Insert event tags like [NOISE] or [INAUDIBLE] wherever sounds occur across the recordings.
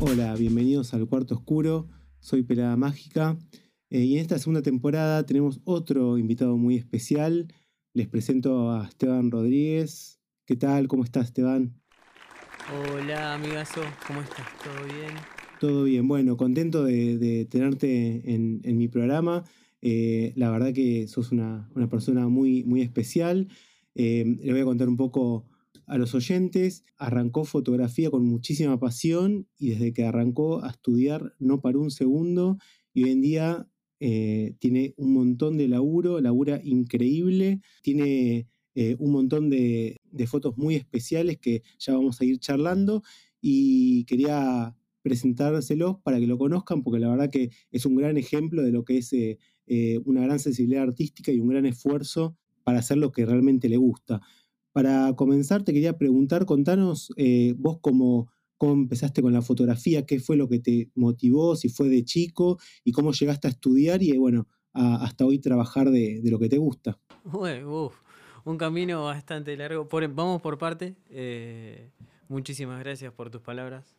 Hola, bienvenidos al Cuarto Oscuro. Soy Pelada Mágica. Eh, y en esta segunda temporada tenemos otro invitado muy especial. Les presento a Esteban Rodríguez. ¿Qué tal? ¿Cómo estás, Esteban? Hola, amigazo. ¿Cómo estás? ¿Todo bien? Todo bien. Bueno, contento de, tenerte en, mi programa. Eh, la verdad que sos una, persona muy, muy especial. Eh, le voy a contar un poco a los oyentes. Arrancó fotografía con muchísima pasión y desde que arrancó a estudiar no paró un segundo y hoy en día eh, tiene un montón de laburo, labura increíble, tiene eh, un montón de, fotos muy especiales que ya vamos a ir charlando y quería presentárselos para que lo conozcan porque la verdad que es un gran ejemplo de lo que es eh, una gran sensibilidad artística y un gran esfuerzo para hacer lo que realmente le gusta. Para comenzar, te quería preguntar, contanos vos como cómo empezaste con la fotografía, qué fue lo que te motivó, si fue de chico y cómo llegaste a estudiar y bueno, hasta hoy trabajar de, lo que te gusta. un camino bastante largo. vamos por parte. Eh, muchísimas gracias por tus palabras.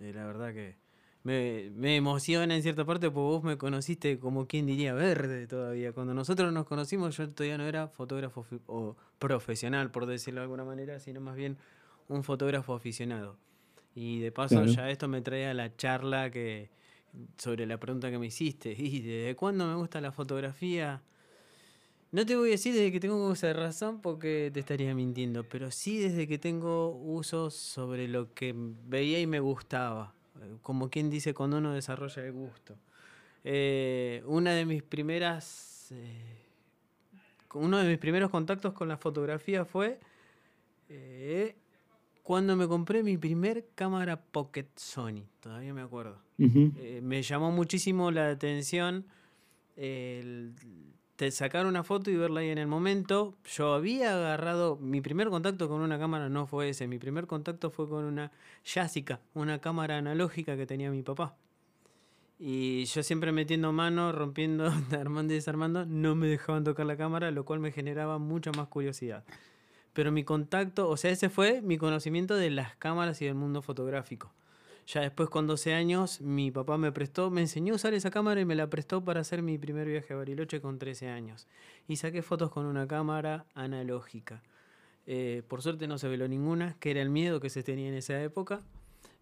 Eh, la verdad que me, emociona en cierta parte porque vos me conociste como quien diría verde todavía. Cuando nosotros nos conocimos yo todavía no era fotógrafo o profesional, por decirlo de alguna manera, sino más bien un fotógrafo aficionado. Y de paso ya esto me trae a la charla que sobre la pregunta que me hiciste. ¿Y desde cuándo me gusta la fotografía? No te voy a decir desde que tengo uso de razón porque te estaría mintiendo, pero sí desde que tengo uso sobre lo que veía y me gustaba. Como quien dice cuando uno desarrolla el gusto. Eh, una de mis primeras. Eh, uno de mis primeros contactos con la fotografía fue eh, cuando me compré mi primer cámara Pocket Sony, todavía me acuerdo. Eh, me llamó muchísimo la atención el, sacar una foto y verla ahí en el momento. Yo había agarrado, mi primer contacto con una cámara no fue ese, mi primer contacto fue con una Yasica, una cámara analógica que tenía mi papá. Y yo siempre metiendo mano, rompiendo, [LAUGHS] armando y desarmando, no me dejaban tocar la cámara, lo cual me generaba mucha más curiosidad pero mi contacto, o sea, ese fue mi conocimiento de las cámaras y del mundo fotográfico. Ya después con 12 años mi papá me prestó, me enseñó a usar esa cámara y me la prestó para hacer mi primer viaje a Bariloche con 13 años. Y saqué fotos con una cámara analógica. Eh, por suerte no se veló ninguna, que era el miedo que se tenía en esa época.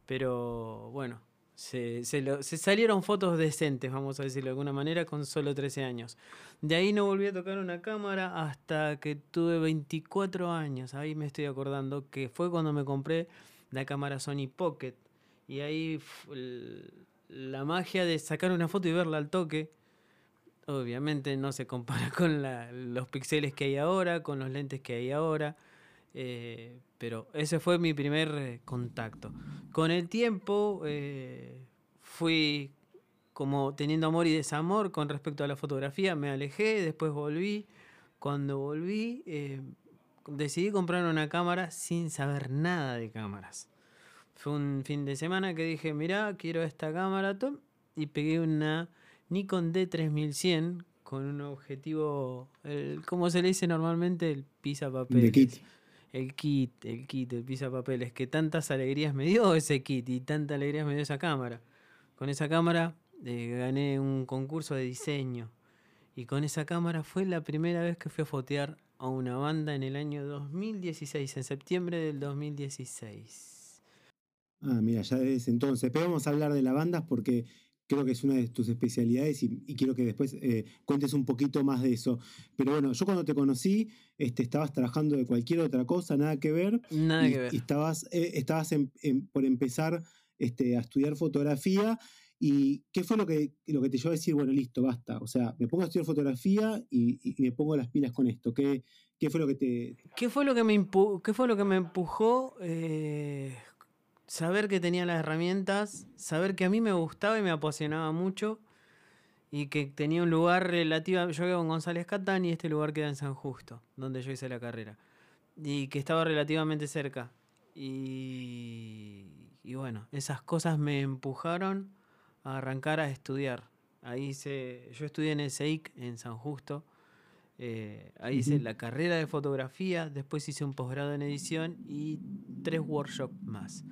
Pero bueno, se, salieron fotos decentes, vamos a decirlo de alguna manera, con solo 13 años. De ahí no volví a tocar una cámara hasta que tuve 24 años. Ahí me estoy acordando que fue cuando me compré la cámara Sony Pocket. Y ahí la magia de sacar una foto y verla al toque. Obviamente no se compara [LAUGHS] con los píxeles que hay ahora, con los lentes que hay ahora. Eh, pero ese fue mi primer eh, contacto. Con el tiempo eh, fui como teniendo amor y desamor con respecto a la fotografía, me alejé, después volví. Cuando volví, decidí comprar una cámara sin saber nada de cámaras. Fue un fin de semana que dije, mira, quiero esta cámara, y pegué una Nikon D3100 con un objetivo, el, como se le dice normalmente, el pisa papel el kit, el kit, el pisa papeles, que tantas alegrías me dio ese kit y tantas alegrías me dio esa cámara. Con esa cámara eh, gané un concurso de diseño y con esa cámara fue la primera vez que fui a fotear a una banda en el año 2016, en septiembre del 2016. Ah, mira, ya desde entonces. Pero vamos a hablar de la banda porque creo que es una de tus especialidades y, quiero que después eh, cuentes un poquito más de eso. Pero bueno, yo cuando te conocí, este, estabas trabajando de cualquier otra cosa, nada que ver. Nada que ver. Y estabas, eh, estabas por empezar este, a estudiar fotografía. ¿Y qué fue lo que, lo que te llevó a decir, bueno, listo, basta? O sea, me pongo a estudiar fotografía y, me pongo las pilas con esto. ¿Qué, qué fue lo que te...? ¿Qué fue lo que me, qué fue lo que me empujó? Eh, saber que tenía las herramientas, saber que a mí me gustaba y me apasionaba mucho y que tenía un lugar relativo, yo vivo en González Catán y este lugar queda en San Justo, donde yo hice la carrera, y que estaba relativamente cerca. Y, y bueno, esas cosas me empujaron a arrancar a estudiar. Ahí hice, yo estudié en el CEIC en San Justo, eh, ahí hice la carrera de fotografía, después hice un posgrado en edición y tres workshops más.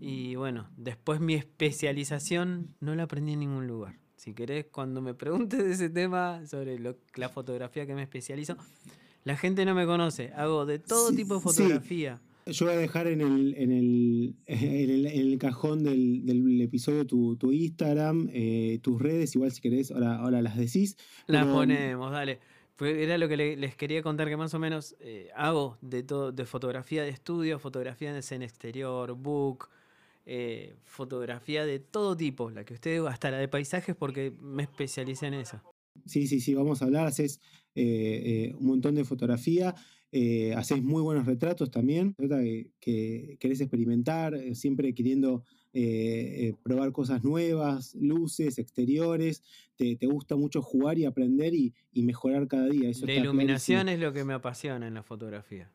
Y bueno, después mi especialización no la aprendí en ningún lugar. Si querés, cuando me preguntes de ese tema, sobre la fotografía que me especializo, la gente no me conoce. Hago de todo tipo de fotografía. Yo voy a dejar en el, [LAUGHS] en el, en el, cajón del, del, episodio tu, tu Instagram, eh, tus redes, igual si querés, ahora, ahora las decís. Las ponemos, dale. Era lo que les quería contar, que más o menos eh, hago de todo, de fotografía de estudio, fotografía en exterior, book, eh, fotografía de todo tipo, la que ustedes, hasta la de paisajes, porque me especialicé en eso. Sí, sí, sí, vamos a hablar, haces un montón de fotografía. Eh, haces muy buenos retratos también, trata que, querés experimentar, eh, siempre queriendo eh, probar cosas nuevas, luces, exteriores, te, gusta mucho jugar y aprender y, mejorar cada día. la iluminación es lo que me apasiona en la fotografía.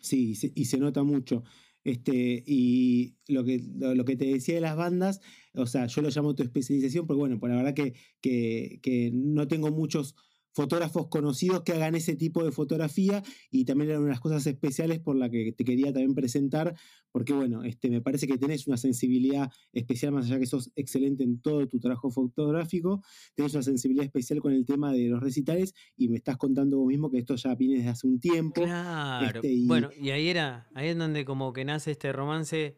Sí, y se, nota mucho. Este, y lo que, lo, que te decía de las bandas, o sea, yo lo llamo tu especialización, porque bueno, por la verdad que, que no tengo muchos fotógrafos conocidos que hagan ese tipo de fotografía y también eran unas cosas especiales por la que te quería también presentar, porque bueno, este, me parece que tenés una sensibilidad especial, más allá que sos excelente en todo tu trabajo fotográfico, tenés una sensibilidad especial con el tema de los recitales y me estás contando vos mismo que esto ya viene desde hace un tiempo. Claro. Este, bueno, y ahí era, ahí es donde como que nace este romance,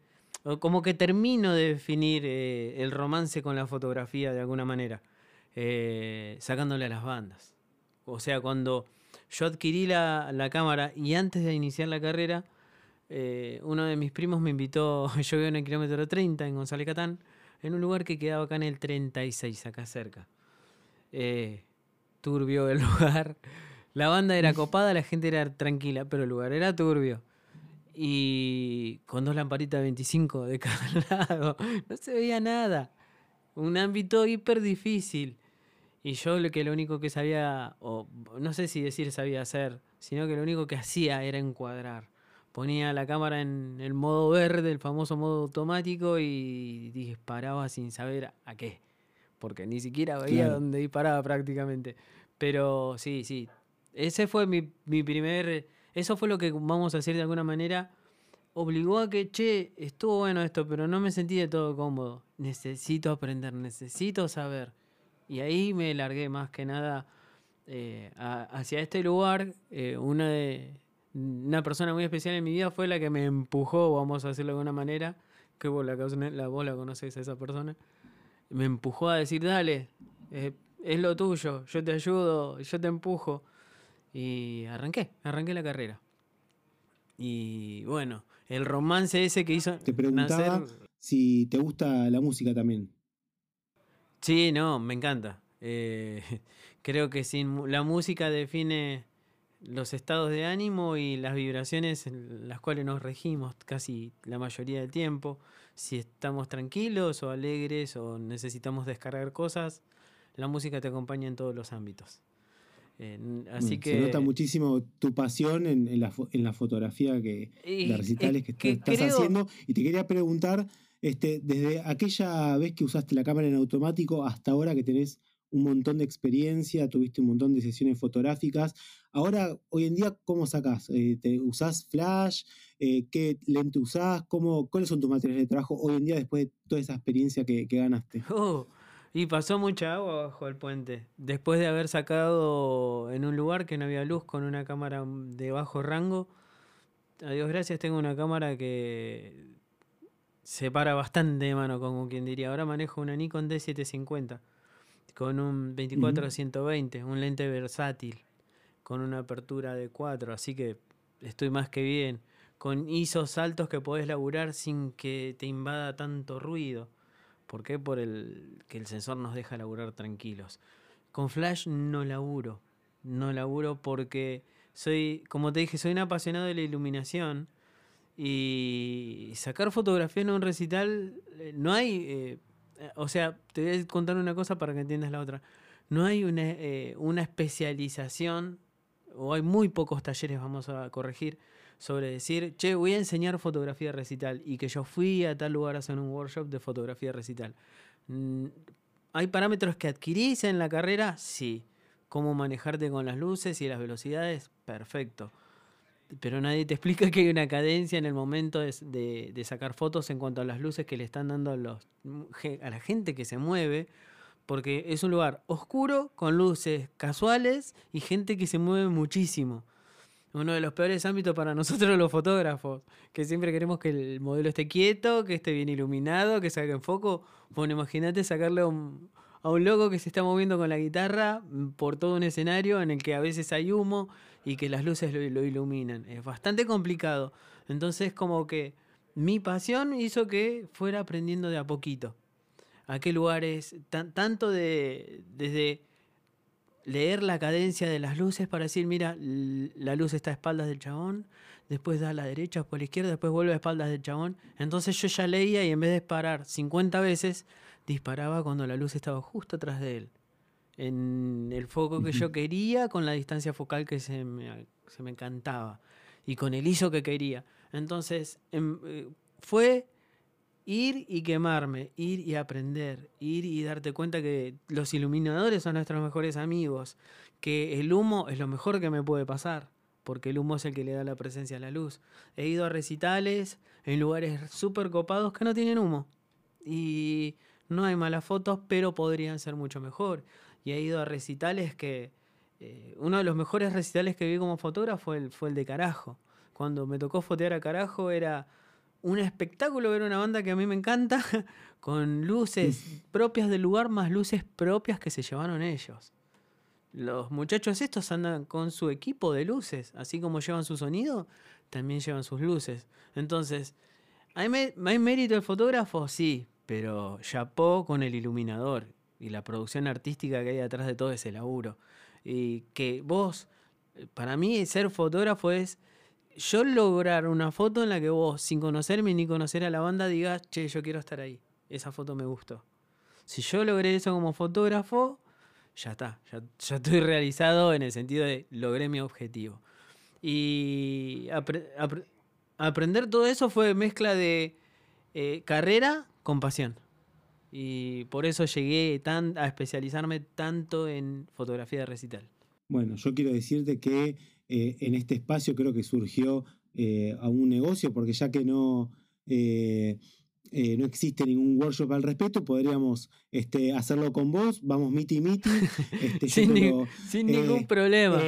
como que termino de definir eh, el romance con la fotografía de alguna manera, eh, sacándole a las bandas. O sea, cuando yo adquirí la, cámara y antes de iniciar la carrera, eh, uno de mis primos me invitó, [LAUGHS] yo vivo en el kilómetro 30 en González Catán, en un lugar que quedaba acá en el 36, acá cerca. Eh, turbio el [LAUGHS] lugar. La banda era copada, la gente era tranquila, pero el lugar era turbio. Y con dos lamparitas de 25 de cada [LAUGHS] lado, no se veía nada. Un ámbito hiper difícil. Y yo lo que lo único que sabía, o no sé si decir sabía hacer, sino que lo único que hacía era encuadrar. Ponía la cámara en el modo verde, el famoso modo automático, y disparaba sin saber a qué. Porque ni siquiera veía dónde disparaba prácticamente. Pero sí, sí. Ese fue mi, mi primer. Eso fue lo que vamos a hacer de alguna manera. Obligó a que, che, estuvo bueno esto, pero no me sentí de todo cómodo. Necesito aprender, necesito saber. Y ahí me largué más que nada eh, hacia este lugar. Eh, una, de, una persona muy especial en mi vida fue la que me empujó, vamos a decirlo de alguna manera, que vos la, la, vos la conocés a esa persona. Me empujó a decir, dale, eh, es lo tuyo, yo te ayudo, yo te empujo. Y arranqué, arranqué la carrera. Y bueno, el romance ese que hizo. Te preguntaba si te gusta la música también. Sí, no, me encanta. Eh, [LAUGHS] creo que sin la música define los estados de ánimo y las vibraciones en las cuales nos regimos casi la mayoría del tiempo. Si estamos tranquilos o alegres o necesitamos descargar cosas, la música te acompaña en todos los ámbitos. así que, Se nota muchísimo tu pasión en, la, en la, fotografía que, de recitales que, estás haciendo. Y te quería preguntar este, desde aquella vez que usaste la cámara en automático hasta ahora que tenés un montón de experiencia, tuviste un montón de sesiones fotográficas. Ahora, hoy en día, ¿cómo sacás? Eh, ¿Te usás flash? Eh, ¿Qué lente usás? ¿Cómo, ¿Cuáles son tus materiales de trabajo hoy en día después de toda esa experiencia que, ganaste? Oh, [LAUGHS] y pasó mucha agua bajo el puente. Después de haber sacado en un lugar que no había luz con una cámara de bajo rango, a Dios gracias tengo una cámara que se para bastante de mano, como quien diría. Ahora manejo una Nikon D750 con un 24-120, un lente versátil, con una apertura de 4, así que estoy más que bien. Con ISOs altos que podés laburar sin que te invada tanto ruido. ¿Por qué? Por el que el sensor nos deja laburar tranquilos. Con flash no laburo. No laburo porque soy, como te dije, soy un apasionado de la iluminación y sacar fotografía en un recital, eh, no hay, eh, o sea, te voy a contar una cosa para que entiendas la otra. No hay una, eh, una especialización, o hay muy pocos talleres, vamos a corregir, sobre decir, che, voy a enseñar fotografía recital y que yo fui a tal lugar a hacer un workshop de fotografía recital. Mm, ¿Hay parámetros que adquirís en la carrera? Sí. ¿Cómo manejarte con las luces y las velocidades? Perfecto pero nadie te [LAUGHS] explica que hay una cadencia en el momento de, sacar fotos en cuanto a las luces que le están dando a, los, a la gente que se mueve, porque es un lugar oscuro con luces casuales y gente que se mueve muchísimo. Uno de los peores ámbitos para [LAUGHS] nosotros los fotógrafos, que siempre queremos que el modelo esté quieto, que esté bien iluminado, que salga en foco. Bueno, imagínate sacarle un, a un loco que se está moviendo con la guitarra por todo un escenario en el que a veces hay humo y que las luces lo, iluminan. Es bastante complicado. Entonces como que mi pasión hizo que fuera aprendiendo de a poquito. A qué lugares, tanto de desde leer la cadencia de las luces para decir, mira, la luz está a espaldas del chabón, después da a la derecha, por la izquierda, después vuelve a espaldas del chabón. Entonces yo ya leía y en vez de disparar 50 veces, disparaba cuando la luz estaba justo atrás de él. En el foco que yo quería, con la distancia focal que se me, se me encantaba. Y con el ISO que quería. Entonces, em, eh, fue ir y quemarme, ir y aprender, ir y darte cuenta que los iluminadores son nuestros mejores amigos, que el humo es lo mejor que me puede pasar, porque el humo es el que le da la presencia a la luz. He ido a recitales en lugares súper copados que no tienen humo. Y no hay malas fotos, pero podrían ser mucho mejor. Y he ido a recitales que... Eh, uno de los mejores recitales que vi como fotógrafo fue el, fue el de Carajo. Cuando me tocó fotear a Carajo era un espectáculo ver una banda que a mí me encanta, [LAUGHS] con luces propias del lugar, más luces propias que se llevaron ellos. Los muchachos estos andan con su equipo de luces, así como llevan su sonido, también llevan sus luces. Entonces, ¿hay, ¿hay mérito el fotógrafo? Sí, pero chapó con el iluminador y la producción artística que hay detrás de todo ese laburo. Y que vos, para mí, ser fotógrafo es yo lograr una foto en la que vos, sin conocerme ni conocer a la banda, digas, che, yo quiero estar ahí. Esa foto me gustó. Si yo logré eso como fotógrafo, ya está. Ya, estoy realizado en el sentido de logré mi objetivo. Y aprender todo eso fue mezcla de eh, carrera con pasión. Y por eso llegué tan, a especializarme tanto en fotografía de recital. Bueno, yo quiero decirte que eh, en este espacio creo que surgió eh, a un negocio, porque ya que no, eh, no existe ningún workshop al respecto, podríamos este, hacerlo con vos, vamos miti miti. [LAUGHS] Este, sin, ningún problema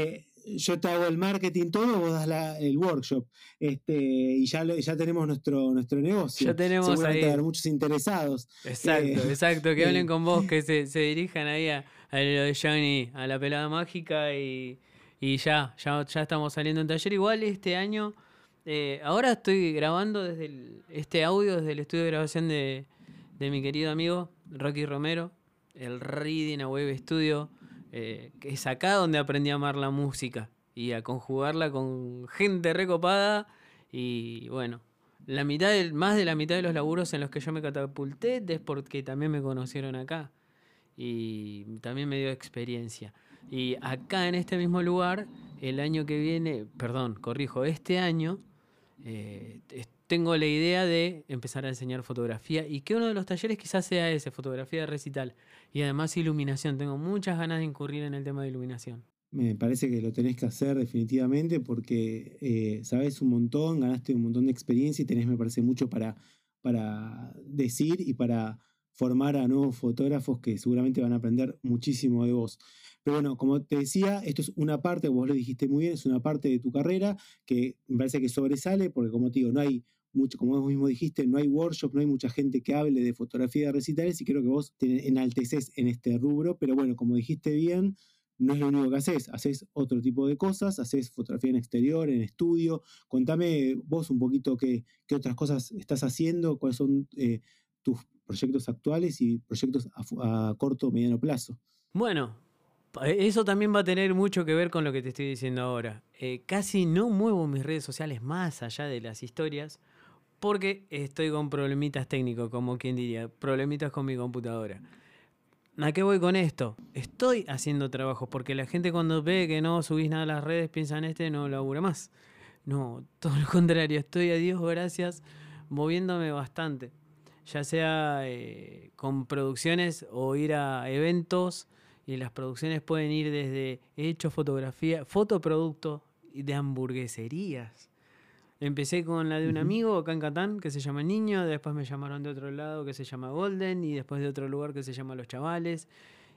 yo te hago el marketing todo, vos das el workshop. Este, y ya, ya tenemos nuestro, nuestro negocio. Ya tenemos Seguramente haber muchos interesados. Exacto, exacto. Que [LAUGHS] hablen con vos, que se, se dirijan ahí a, a, lo de Johnny, a la pelada mágica y, y ya, ya, ya estamos saliendo en taller. Igual este año, eh, ahora estoy grabando desde este audio desde el estudio de grabación de, mi querido amigo Rocky Romero, el Reading a Web Studio, eh, es acá donde aprendí a amar la música y a conjugarla con gente recopada. Y bueno, la mitad más de la mitad de los laburos en los que yo me catapulté es porque también me conocieron acá y también me dio experiencia. Y acá en este mismo lugar, el año que viene, perdón, corrijo, este año, eh, tengo la idea de empezar a enseñar fotografía y que uno de los talleres quizás sea ese, fotografía de recital. Y además iluminación, tengo muchas ganas de incurrir en el tema de iluminación. Me parece que lo tenés que hacer definitivamente porque eh, sabes un montón, ganaste un montón de experiencia y tenés, me parece, mucho para, para decir y para formar a nuevos fotógrafos que seguramente van a aprender muchísimo de vos. Pero bueno, como te decía, esto es una parte, vos lo dijiste muy bien, es una parte de tu carrera que me parece que sobresale, porque como te digo, no hay mucho, como vos mismo dijiste, no hay workshop, no hay mucha gente que hable de fotografía de recitales y creo que vos te enalteces en este rubro, pero bueno, como dijiste bien, no es lo único que haces, haces otro tipo de cosas, haces fotografía en exterior, en estudio. Contame vos un poquito qué, otras cosas estás haciendo, cuáles son eh, tus proyectos actuales y proyectos a, corto o mediano plazo. Bueno, eso también va a tener mucho que ver con lo que te estoy diciendo ahora. Eh, casi no muevo mis redes sociales más allá de las historias porque estoy con problemitas técnicos, como quien diría, problemitas con mi computadora. ¿A qué voy con esto? Estoy haciendo trabajo porque la gente cuando ve que no subís nada a las redes piensa en este no labura más. No, todo lo [LAUGHS] contrario, estoy a Dios gracias moviéndome bastante ya sea eh, con producciones o ir a eventos y las producciones pueden ir desde hecho, fotografía, fotoproducto, de hamburgueserías. Empecé con la de un amigo acá en Catán que se llama Niño, después me llamaron de otro lado que se llama Golden y después de otro lugar que se llama Los Chavales.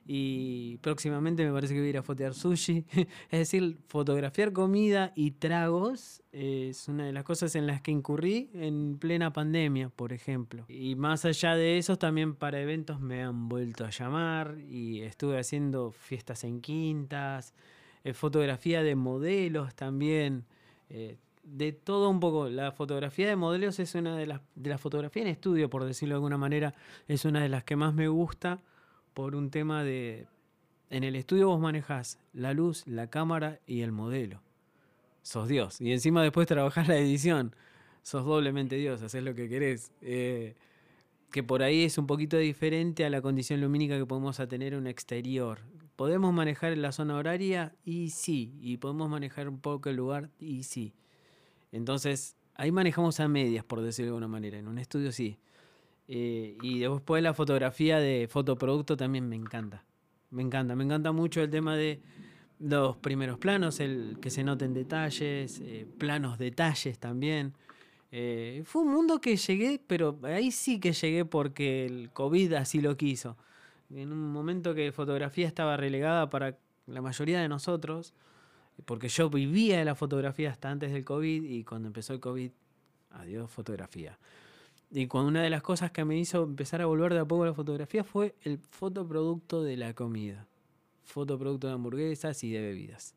Y próximamente me parece que voy a ir a fotear sushi. [LAUGHS] es decir, fotografiar comida y tragos es una de las cosas en las que incurrí en plena pandemia, por ejemplo. Y más allá de eso, también para eventos me han vuelto a llamar y estuve haciendo fiestas en quintas, eh, fotografía de modelos también. Eh, de todo un poco. La fotografía de modelos es una de las, de la fotografía en estudio, por decirlo de alguna manera, es una de las que más me gusta por un tema de... En el estudio vos manejás la luz, la cámara y el modelo. Sos Dios. Y encima después trabajás la edición. Sos doblemente Dios, haces lo que querés. Eh, que por ahí es un poquito diferente a la condición lumínica que podemos tener en un exterior. ¿Podemos manejar la zona horaria? Y sí. Y podemos manejar un poco el lugar? Y sí. Entonces, ahí manejamos a medias, por decirlo de alguna manera. En un estudio sí. Eh, y después la fotografía de fotoproducto también me encanta. Me encanta, me encanta mucho el tema de los primeros planos, el que se noten detalles, eh, planos detalles también. Eh, fue un mundo que llegué, pero ahí sí que llegué porque el COVID así lo quiso. En un momento que fotografía estaba relegada para la mayoría de nosotros, porque yo vivía de la fotografía hasta antes del COVID y cuando empezó el COVID, adiós fotografía. Y cuando una de las cosas que me hizo empezar a volver de a poco la fotografía fue el fotoproducto de la comida. Fotoproducto de hamburguesas y de bebidas.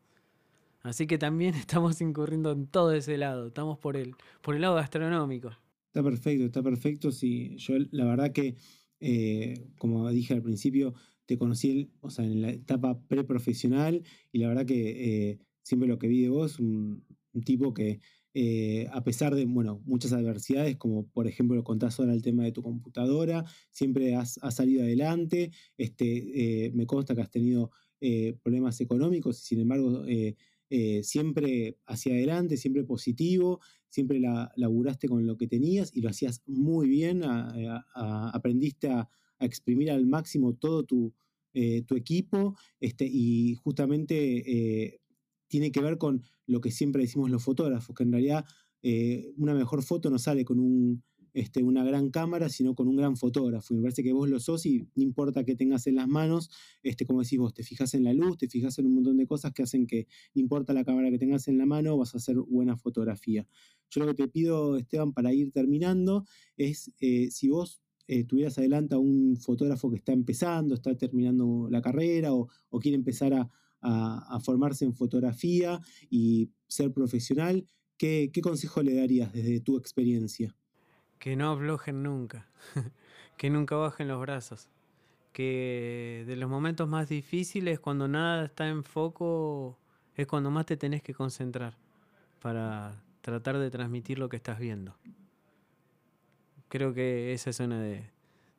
Así que también [LAUGHS] estamos incurriendo en todo ese lado, estamos por el, por el lado gastronómico. Está perfecto, está perfecto. Sí, yo la verdad que, eh, como dije al principio, te conocí o sea, en la etapa preprofesional y la verdad que eh, siempre lo que vi de vos, un tipo que eh, a pesar de bueno, muchas adversidades, como por ejemplo lo contás ahora el tema de tu computadora, siempre has, salido adelante, este, eh, me consta que has tenido eh, problemas económicos y sin embargo siempre hacia adelante, siempre positivo, siempre la, laburaste con lo que tenías y lo hacías muy bien, aprendiste a, exprimir al máximo todo tu, tu equipo este, y justamente tiene que ver con lo que siempre decimos los fotógrafos, que en realidad eh, una mejor foto no sale con este, una gran cámara, sino con un gran fotógrafo. Y me parece que vos lo sos y no importa qué tengas en las manos, este, como decís vos, te fijas en la luz, te fijas en un montón de cosas que hacen que importa la cámara que tengas en la mano, vas a hacer buena fotografía. Yo lo que te pido, Esteban, para ir terminando, es eh, si vos eh, tuvieras adelante a un fotógrafo que está empezando, está terminando la carrera o quiere empezar a, a, formarse en fotografía y ser profesional, ¿qué, consejo le darías desde tu experiencia? Que no aflojen nunca, [LAUGHS] que nunca bajen los brazos, que de los momentos más difíciles, cuando nada está en foco, es cuando más te tenés que concentrar para tratar de transmitir lo que estás viendo. Creo que esa es una de,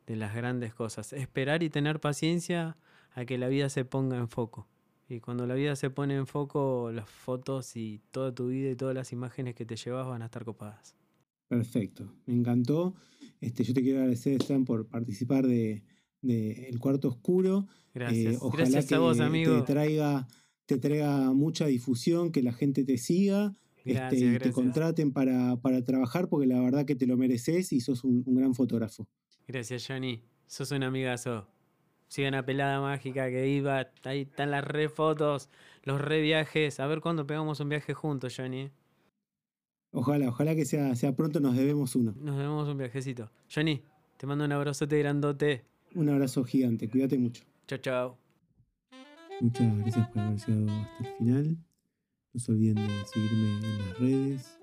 de las grandes cosas. Esperar y tener paciencia a que la vida se ponga en foco. Y cuando la vida se pone en foco, las fotos y toda tu vida y todas las imágenes que te llevas van a estar copadas. Perfecto, me encantó. Este, yo te quiero agradecer, Stan, por participar de, El Cuarto Oscuro. Gracias. Eh, ojalá Gracias que a vos, amigo. Te traiga, te traiga mucha difusión, que la gente te siga. este, y te contraten para, para, trabajar porque la verdad que te lo mereces y sos un, un gran fotógrafo. Gracias, Johnny. Sos un amigazo. Sigan a Pelada Mágica que iba. Ahí están las re fotos, los re viajes. A ver cuándo pegamos un viaje juntos, Johnny. Ojalá, ojalá que sea, sea pronto, nos debemos uno. Nos debemos un viajecito. Johnny, te mando un abrazote grandote. Un abrazo gigante, cuídate mucho. Chao, chao. Muchas gracias por haber llegado hasta el final. No se olviden de seguirme en las redes,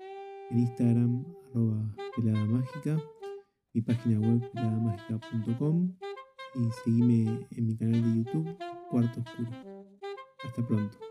en Instagram, arroba pelada mágica, mi página web peladamagica.com y seguime en mi canal de YouTube, Cuarto Oscuro. Hasta pronto.